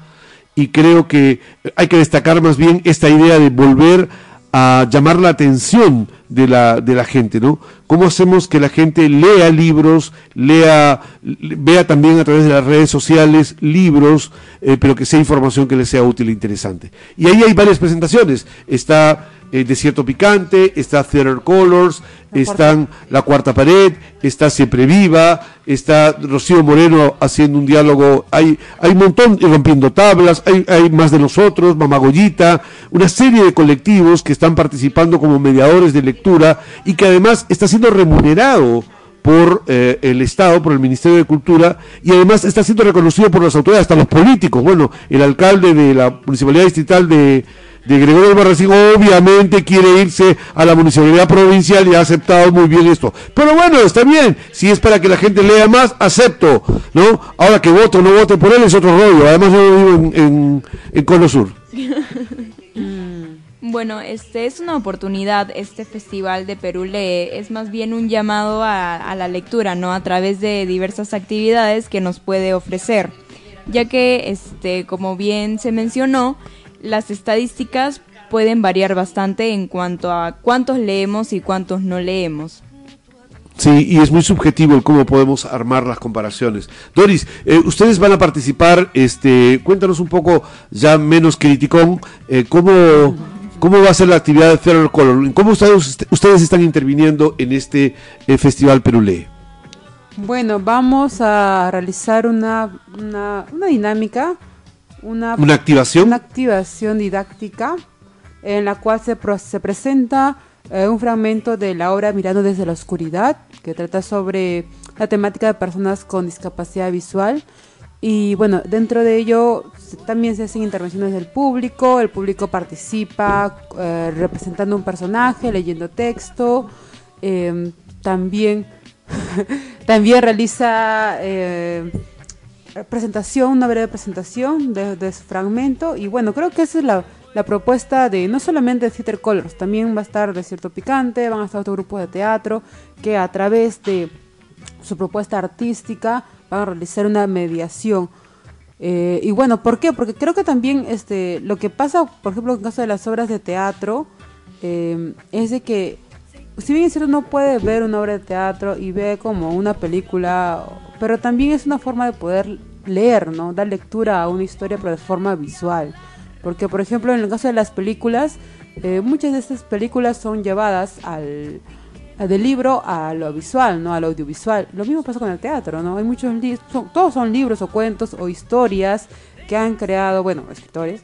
y creo que hay que destacar más bien esta idea de volver a llamar la atención de la, de la gente, ¿no? ¿Cómo hacemos que la gente lea libros, lea, vea también a través de las redes sociales libros, eh, pero que sea información que les sea útil e interesante? Y ahí hay varias presentaciones. Está eh, Desierto Picante, está Theater Colors, están La Cuarta Pared, está Siempre Viva, está Rocío Moreno haciendo un diálogo, hay, hay un montón, rompiendo tablas, hay, hay más de nosotros, Mamagoyita, una serie de colectivos que están participando como mediadores de lectura y que además está siendo remunerado por eh, el Estado, por el Ministerio de Cultura, y además está siendo reconocido por las autoridades, hasta los políticos. Bueno, el alcalde de la Municipalidad Distrital de, de Gregorio Albarracín obviamente quiere irse a la municipalidad provincial y ha aceptado muy bien esto. Pero bueno, está bien, si es para que la gente lea más, acepto, ¿no? Ahora que voto o no vote por él es otro rollo, además yo vivo en, en, en Cono Sur. Bueno, este es una oportunidad, este festival de Perú Lee es más bien un llamado a, a, la lectura, ¿no? A través de diversas actividades que nos puede ofrecer, ya que, este, como bien se mencionó, las estadísticas pueden variar bastante en cuanto a cuántos leemos y cuántos no leemos. Sí, y es muy subjetivo el cómo podemos armar las comparaciones. Doris, eh, ustedes van a participar, este, cuéntanos un poco ya menos criticón, eh, cómo, cómo va a ser la actividad de Theater Color, cómo ustedes, ustedes están interviniendo en este eh, Festival Perulé. Bueno, vamos a realizar una, una, una dinámica una, una activación. Una activación didáctica en la cual se, se presenta eh, un fragmento de la obra Mirando desde la Oscuridad, que trata sobre la temática de personas con discapacidad visual. Y bueno, dentro de ello también se hacen intervenciones del público, el público participa eh, representando un personaje, leyendo texto, eh, también, también realiza eh, presentación, una breve presentación de, su fragmento. Y bueno, creo que esa es la, la propuesta de no solamente Theater Colors, también va a estar Desierto Picante, van a estar otros grupos de teatro que a través de su propuesta artística van a realizar una mediación. Eh, y bueno, ¿por qué? Porque creo que también este, lo que pasa, por ejemplo, en caso de las obras de teatro, eh, es de que, si bien es cierto, uno puede ver una obra de teatro y ve como una película, pero también es una forma de poder leer, ¿no? Dar lectura a una historia, pero de forma visual. Porque, por ejemplo, en el caso de las películas, eh, muchas de estas películas son llevadas al, del libro a lo visual, ¿no? Al audiovisual. Lo mismo pasa con el teatro, ¿no? Hay muchos todos son libros o cuentos o historias que han creado, bueno, escritores,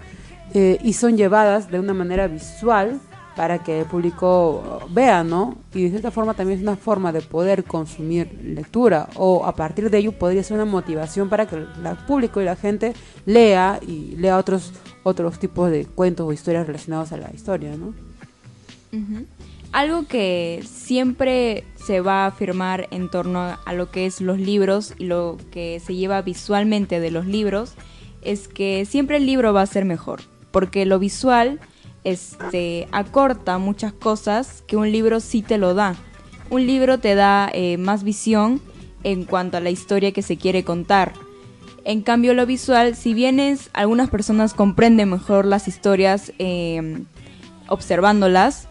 eh, y son llevadas de una manera visual para que el público vea, ¿no? Y de cierta forma también es una forma de poder consumir lectura o a partir de ello podría ser una motivación para que el público y la gente lea y lea otros otros tipos de cuentos o historias relacionados a la historia, ¿no? Algo que siempre se va a afirmar en torno a lo que es los libros y lo que se lleva visualmente de los libros es que siempre el libro va a ser mejor, porque lo visual este, acorta muchas cosas que un libro sí te lo da. Un libro te da eh, más visión en cuanto a la historia que se quiere contar. En cambio, lo visual, si bien es, algunas personas comprenden mejor las historias eh, observándolas,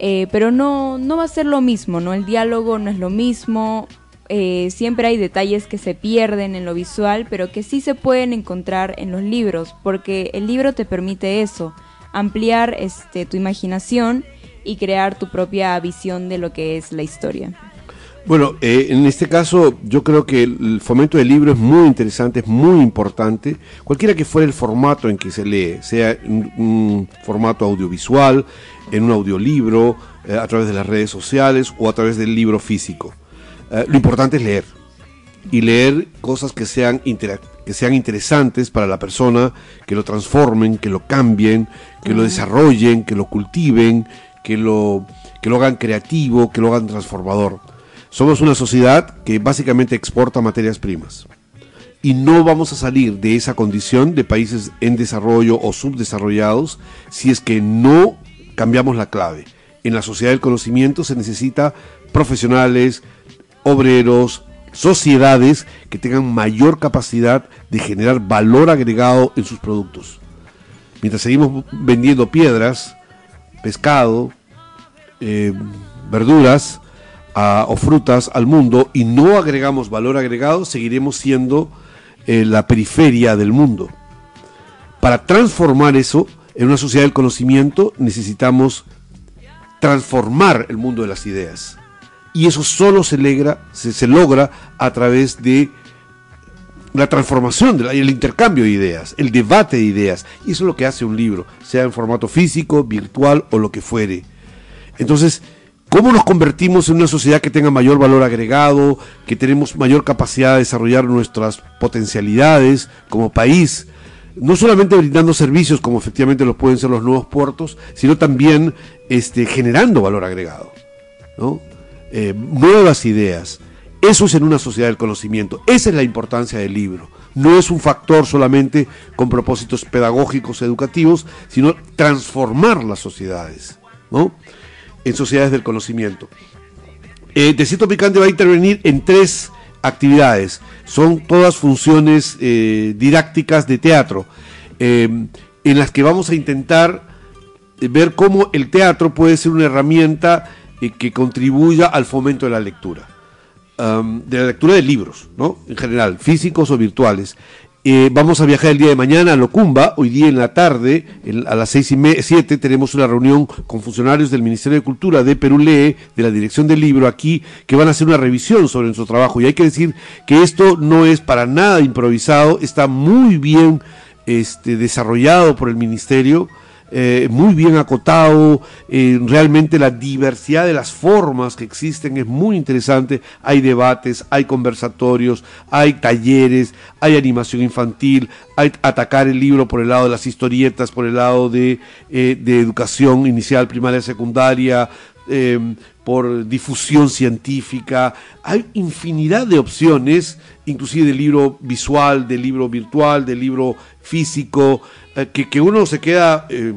pero no, no va a ser lo mismo, ¿no? El diálogo no es lo mismo, eh, siempre hay detalles que se pierden en lo visual, pero que sí se pueden encontrar en los libros, porque el libro te permite eso, ampliar este, tu imaginación y crear tu propia visión de lo que es la historia. Bueno, eh, en este caso yo creo que el fomento del libro es muy interesante, es muy importante, cualquiera que fuera el formato en que se lee, sea un, un formato audiovisual, en un audiolibro, eh, a través de las redes sociales o a través del libro físico. Eh, lo importante es leer y leer cosas que sean, que sean interesantes para la persona, que lo transformen, que lo cambien, que lo desarrollen, que lo cultiven, que lo, que lo hagan creativo, que lo hagan transformador. Somos una sociedad que básicamente exporta materias primas. Y no vamos a salir de esa condición de países en desarrollo o subdesarrollados si es que no cambiamos la clave. En la sociedad del conocimiento se necesita profesionales, obreros, sociedades que tengan mayor capacidad de generar valor agregado en sus productos. Mientras seguimos vendiendo piedras, pescado, eh, verduras o frutas al mundo y no agregamos valor agregado, seguiremos siendo eh, la periferia del mundo. Para transformar eso en una sociedad del conocimiento necesitamos transformar el mundo de las ideas. Y eso solo se, se, logra a través de la transformación, el intercambio de ideas, el debate de ideas. Y eso es lo que hace un libro, sea en formato físico, virtual o lo que fuere. Entonces, ¿cómo nos convertimos en una sociedad que tenga mayor valor agregado, que tenemos mayor capacidad de desarrollar nuestras potencialidades como país? No solamente brindando servicios como efectivamente lo pueden ser los nuevos puertos, sino también este, generando valor agregado. ¿no? Eh, nuevas ideas. Eso es en una sociedad del conocimiento. Esa es la importancia del libro. No es un factor solamente con propósitos pedagógicos, educativos, sino transformar las sociedades, ¿no? En sociedades del conocimiento. Eh, Picante va a intervenir en tres actividades. Son todas funciones eh, didácticas de teatro, eh, en las que vamos a intentar ver cómo el teatro puede ser una herramienta eh, que contribuya al fomento de la lectura. De la lectura de libros, ¿no? En general, físicos o virtuales. Eh, vamos a viajar el día de mañana a Locumba. Hoy día en la tarde, a las seis y me- siete, tenemos una reunión con funcionarios del Ministerio de Cultura de Perú Lee, de la Dirección del Libro aquí, que van a hacer una revisión sobre nuestro trabajo. Y hay que decir que esto no es para nada improvisado, está muy bien este, desarrollado por el Ministerio eh, muy bien acotado, eh, realmente la diversidad de las formas que existen es muy interesante, hay debates, hay conversatorios, hay talleres, hay animación infantil, hay atacar el libro por el lado de las historietas, por el lado de, eh, de educación inicial, primaria, secundaria, eh, por difusión científica. Hay infinidad de opciones, inclusive de libro visual, de libro virtual, de libro físico, eh, que, que uno se queda eh,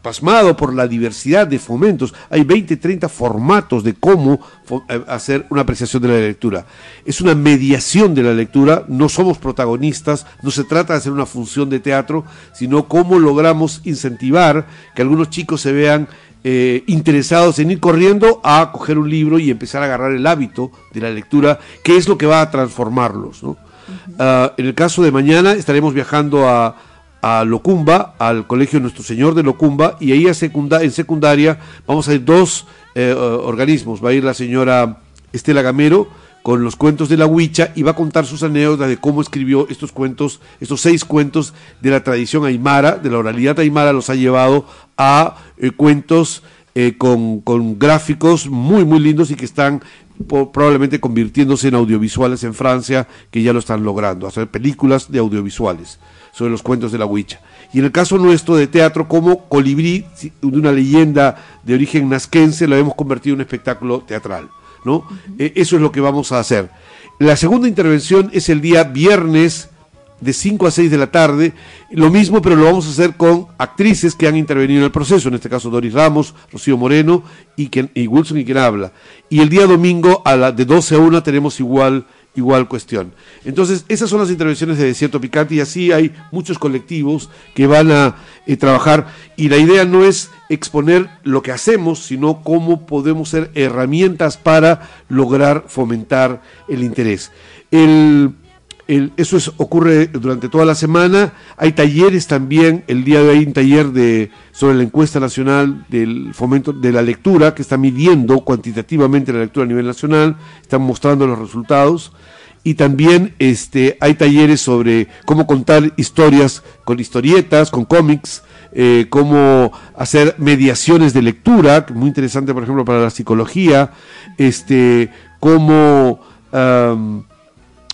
pasmado por la diversidad de fomentos. Hay 20, 30 formatos de cómo eh, hacer una apreciación de la lectura. Es una mediación de la lectura, no somos protagonistas, no se trata de hacer una función de teatro, sino cómo logramos incentivar que algunos chicos se vean eh, interesados en ir corriendo a coger un libro y empezar a agarrar el hábito de la lectura, que es lo que va a transformarlos. ¿no? Ah, en el caso de mañana estaremos viajando a, a Locumba, al Colegio Nuestro Señor de Locumba, y ahí a secunda- en secundaria vamos a ir dos eh, organismos. Va a ir la señora Estela Gamero con los cuentos de la Huicha y va a contar sus anécdotas de cómo escribió estos cuentos, estos seis cuentos de la tradición aymara, de la oralidad aymara, los ha llevado a eh, cuentos eh, con, con gráficos muy, muy lindos y que están probablemente convirtiéndose en audiovisuales en Francia, que ya lo están logrando, hacer películas de audiovisuales sobre los cuentos de la Huicha. Y en el caso nuestro de teatro, como Colibrí, una leyenda de origen nazquense, lo hemos convertido en un espectáculo teatral. ¿No? Eh, eso es lo que vamos a hacer. La segunda intervención es el día viernes de 5 a 6 de la tarde, lo mismo, pero lo vamos a hacer con actrices que han intervenido en el proceso, en este caso Doris Ramos, Rocío Moreno y Wilson y quien habla. Y el día domingo a la de 12 a 1 tenemos igual igual cuestión. Entonces, esas son las intervenciones de Desierto Picante y así hay muchos colectivos que van a eh, trabajar y la idea no es exponer lo que hacemos, sino cómo podemos ser herramientas para lograr fomentar el interés. El, eso es- ocurre durante toda la semana. Hay talleres también. El día de hoy hay un taller de, sobre la encuesta nacional del fomento de la lectura que está midiendo cuantitativamente la lectura a nivel nacional. Están mostrando los resultados. Y también este, hay talleres sobre cómo contar historias con historietas, con cómics, eh, cómo hacer mediaciones de lectura, muy interesante, por ejemplo, para la psicología, este, cómo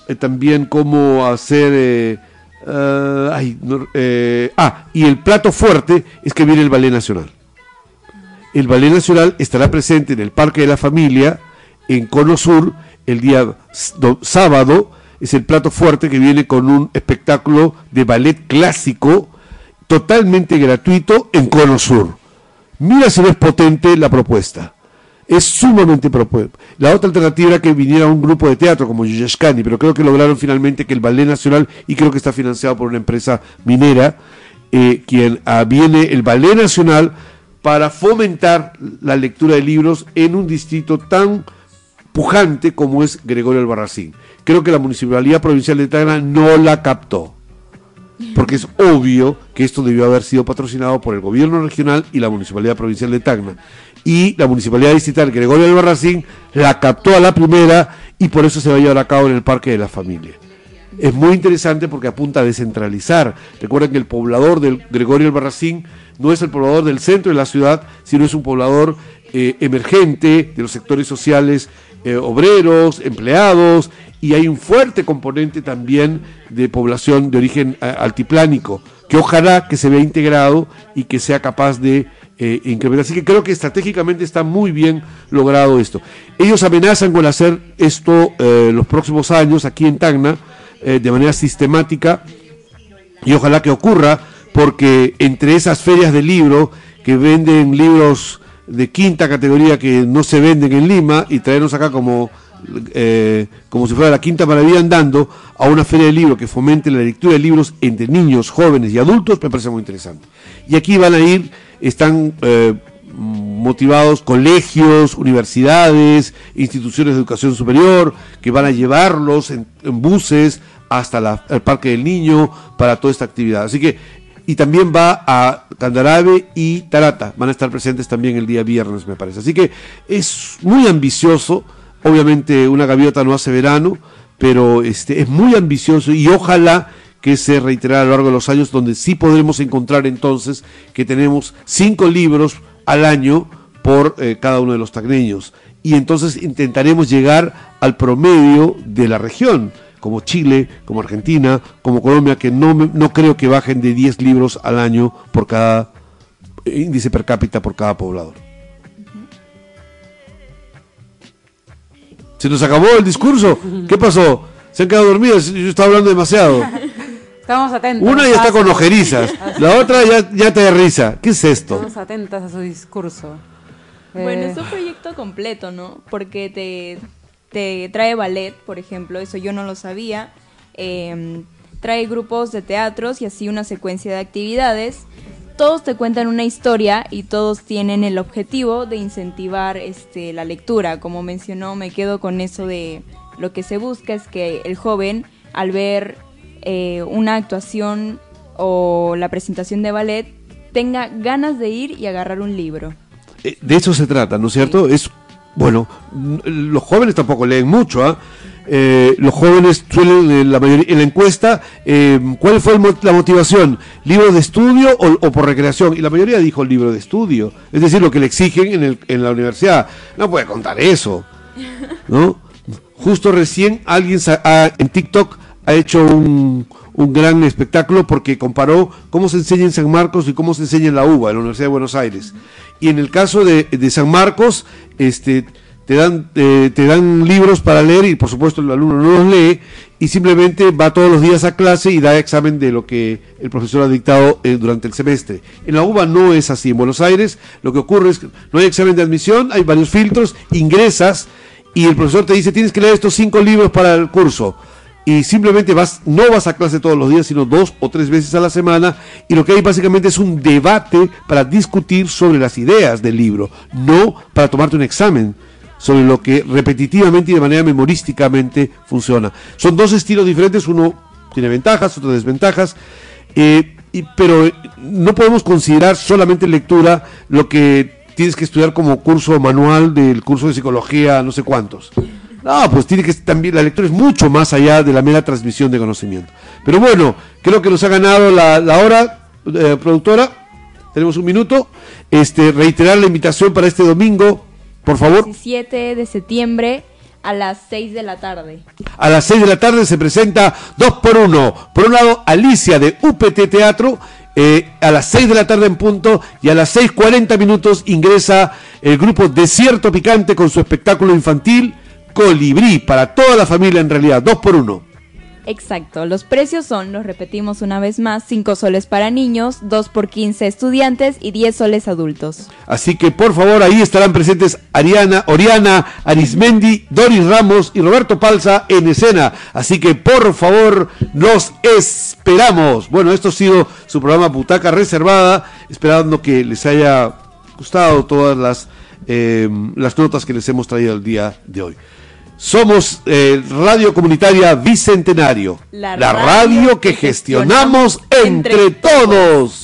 eh, también cómo hacer eh, ah, ay, eh, ah y el plato fuerte es que viene el ballet nacional. El ballet nacional estará presente en el parque de la familia en Cono Sur el día sábado. Es el plato fuerte que viene con un espectáculo de ballet clásico totalmente gratuito en Cono Sur. Mira si no es potente la propuesta es sumamente propuesta. La otra alternativa era que viniera un grupo de teatro como Yuyashkani, pero creo que lograron finalmente que el Ballet Nacional, y creo que está financiado por una empresa minera, eh, quien ah, viene el Ballet Nacional para fomentar la lectura de libros en un distrito tan pujante como es Gregorio Albarracín. Creo que la Municipalidad Provincial de Tacna no la captó, porque es obvio que esto debió haber sido patrocinado por el gobierno regional y la Municipalidad Provincial de Tacna. Y la Municipalidad Distrital Gregorio Albarracín la captó a la primera y por eso se va a llevar a cabo en el Parque de la Familia. Es muy interesante porque apunta a descentralizar. Recuerden que el poblador del Gregorio Albarracín no es el poblador del centro de la ciudad, sino es un poblador eh, emergente de los sectores sociales eh, obreros, empleados, y hay un fuerte componente también de población de origen eh, altiplánico, que ojalá que se vea integrado y que sea capaz de eh. Así que creo que estratégicamente está muy bien logrado esto. Ellos amenazan con hacer esto los próximos años aquí en Tacna de manera sistemática y ojalá que ocurra porque entre esas ferias de libro que venden libros de quinta categoría que no se venden en Lima y traernos acá como, eh, como si fuera la quinta maravilla andando a una feria de libros que fomente la lectura de libros entre niños, jóvenes y adultos, me parece muy interesante. Y aquí van a ir, están eh, motivados colegios, universidades, instituciones de educación superior, que van a llevarlos en, buses hasta el Parque del Niño para toda esta actividad. Así que y también va a Candarabe y Tarata. Van a estar presentes también el día viernes, me parece. Así que es muy ambicioso. Obviamente una gaviota no hace verano, pero este, es muy ambicioso y ojalá que se reitere a lo largo de los años, donde sí podremos encontrar entonces que tenemos cinco libros al año por eh, cada uno de los tagneños. Y entonces intentaremos llegar al promedio de la región como Chile, como Argentina, como Colombia, que no, no creo que bajen de 10 libros al año por cada índice per cápita por cada poblador. Se nos acabó el discurso. ¿Qué pasó? ¿Se han quedado dormidos? Yo estaba hablando demasiado. Estamos atentos. Una ya está con ojerizas, la otra ya, ya te da risa. ¿Qué es esto? Estamos atentas a su discurso. Bueno, Eh, es un proyecto completo, ¿no? Porque te, te trae ballet, por ejemplo, eso yo no lo sabía. eh, trae grupos de teatros y así una secuencia de actividades. Todos te cuentan una historia y todos tienen el objetivo de incentivar este, la lectura. Como mencionó, me quedo con eso de lo que se busca es que el joven, al ver eh, una actuación o la presentación de ballet, tenga ganas de ir y agarrar un libro. Eh, de eso se trata, ¿no es cierto? Es bueno, los jóvenes tampoco leen mucho, ¿ah? Eh, los jóvenes suelen, eh, la mayoría, en la encuesta, eh, ¿cuál fue el mo- la motivación? ¿Libro de estudio o, o por recreación? Y la mayoría dijo libro de estudio, es decir, lo que le exigen en, el- en la universidad. No puede contar eso, ¿no? Justo recién alguien ha- en TikTok ha hecho un, gran espectáculo porque comparó cómo se enseña en San Marcos y cómo se enseña en la UBA, en la Universidad de Buenos Aires. Y en el caso de, de San Marcos, este, te dan, eh, te dan libros para leer y por supuesto el alumno no los lee y simplemente va todos los días a clase y da examen de lo que el profesor ha dictado eh, durante el semestre. En la UBA no es así. En Buenos Aires lo que ocurre es que no hay examen de admisión, hay varios filtros, ingresas y el profesor te dice tienes que leer estos cinco libros para el curso y simplemente vas no vas a clase todos los días sino dos o tres veces a la semana y lo que hay básicamente es un debate para discutir sobre las ideas del libro no para tomarte un examen sobre lo que repetitivamente y de manera memorísticamente funciona son dos estilos diferentes uno tiene ventajas otro desventajas eh, y- pero eh, no podemos considerar solamente lectura lo que tienes que estudiar como curso manual del curso de psicología, no sé cuántos. No, pues tiene que también la lectura es mucho más allá de la mera transmisión de conocimiento. Pero bueno, creo que nos ha ganado la, la hora, eh, productora. Tenemos un minuto. Este, reiterar la invitación para este domingo, por favor. 17 de septiembre a las 6 de la tarde. A las 6 de la tarde se presenta 2 por 1 Por un lado, Alicia de UPT Teatro. eh, a las 6 de la tarde en punto y a las 6.40 minutos ingresa el grupo Desierto Picante con su espectáculo infantil colibrí para toda la familia en realidad, dos por uno. Exacto, los precios son, los repetimos una vez más, 5 soles para niños, 2 por 15 estudiantes y 10 soles adultos. Así que por favor ahí estarán presentes Ariana, Oriana, Arismendi, Doris Ramos y Roberto Palza en escena. Así que por favor los esperamos. Bueno, esto ha sido su programa Butaca Reservada, esperando que les haya gustado todas las, eh, las notas que les hemos traído el día de hoy. Somos eh, Radio Comunitaria Bicentenario, la, radio, que gestionamos entre todos.